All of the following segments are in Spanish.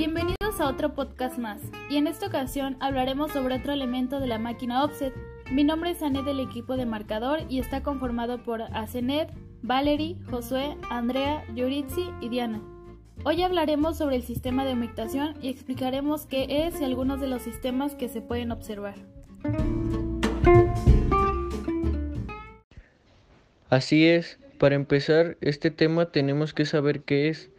Bienvenidos a otro podcast más, y en esta ocasión hablaremos sobre otro elemento de la máquina offset. Mi nombre es Anet del equipo de marcador y está conformado por Asenet, Valerie, Josué, Andrea, Yuritsi y Diana. Hoy hablaremos sobre el sistema de humectación y explicaremos qué es y algunos de los sistemas que se pueden observar. Así es, para empezar este tema tenemos que saber qué es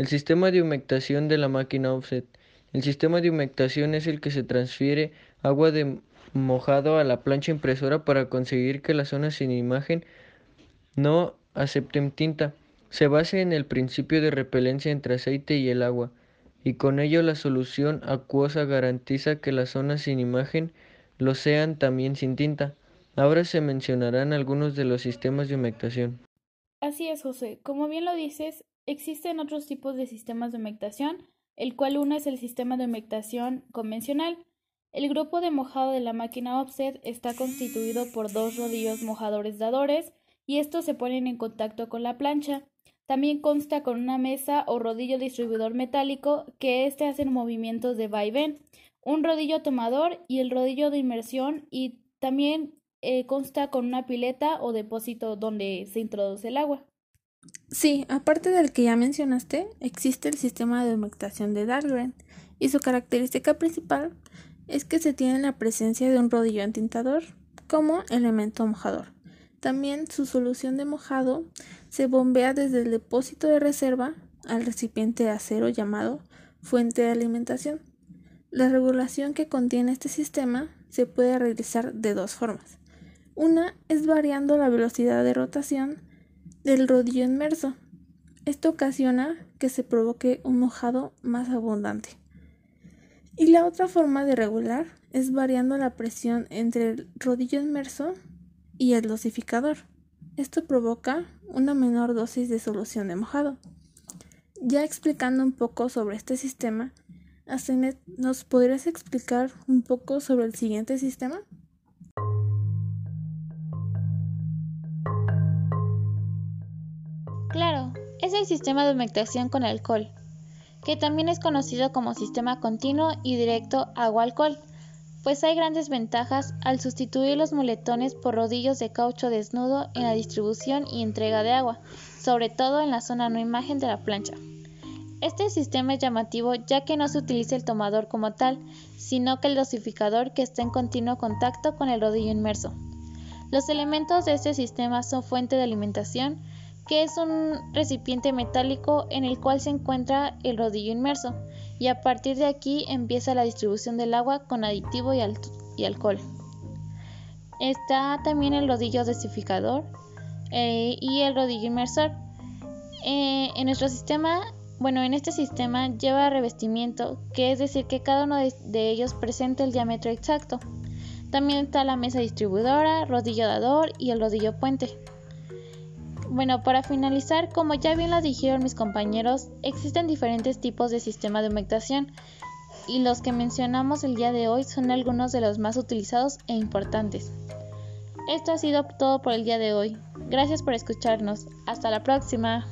el sistema de humectación de la máquina offset. El sistema de humectación es el que se transfiere agua de mojado a la plancha impresora para conseguir que las zonas sin imagen no acepten tinta. Se basa en el principio de repelencia entre aceite y el agua, y con ello la solución acuosa garantiza que las zonas sin imagen lo sean también sin tinta. Ahora se mencionarán algunos de los sistemas de humectación. Así es, José. Como bien lo dices, existen otros tipos de sistemas de humectación, el cual uno es el sistema de humectación convencional. El grupo de mojado de la máquina offset está constituido por dos rodillos mojadores dadores y estos se ponen en contacto con la plancha. También consta con una mesa o rodillo distribuidor metálico que éste hacen movimientos de vaivén, un rodillo tomador y el rodillo de inmersión y también eh, consta con una pileta o depósito donde se introduce el agua. Sí, aparte del que ya mencionaste, existe el sistema de humectación de Dahlgren y su característica principal es que se tiene la presencia de un rodillo entintador como elemento mojador. También su solución de mojado se bombea desde el depósito de reserva al recipiente de acero llamado fuente de alimentación. La regulación que contiene este sistema se puede realizar de dos formas. Una es variando la velocidad de rotación del rodillo inmerso. Esto ocasiona que se provoque un mojado más abundante. Y la otra forma de regular es variando la presión entre el rodillo inmerso y el dosificador. Esto provoca una menor dosis de solución de mojado. Ya explicando un poco sobre este sistema, Asenet, ¿nos podrías explicar un poco sobre el siguiente sistema? Es el sistema de humectación con alcohol, que también es conocido como sistema continuo y directo agua-alcohol, pues hay grandes ventajas al sustituir los muletones por rodillos de caucho desnudo en la distribución y entrega de agua, sobre todo en la zona no imagen de la plancha. Este sistema es llamativo ya que no se utiliza el tomador como tal, sino que el dosificador que está en continuo contacto con el rodillo inmerso. Los elementos de este sistema son fuente de alimentación, que es un recipiente metálico en el cual se encuentra el rodillo inmerso, y a partir de aquí empieza la distribución del agua con aditivo y, alcohol. Está también el rodillo desificador eh, y el rodillo inmersor. Eh, en nuestro sistema, bueno, en este sistema lleva revestimiento, que es decir que cada uno de ellos presenta el diámetro exacto. También está la mesa distribuidora, rodillo dador y el rodillo puente. Bueno, para finalizar, como ya bien lo dijeron mis compañeros, existen diferentes tipos de sistema de humectación y los que mencionamos el día de hoy son algunos de los más utilizados e importantes. Esto ha sido todo por el día de hoy. Gracias por escucharnos. Hasta la próxima.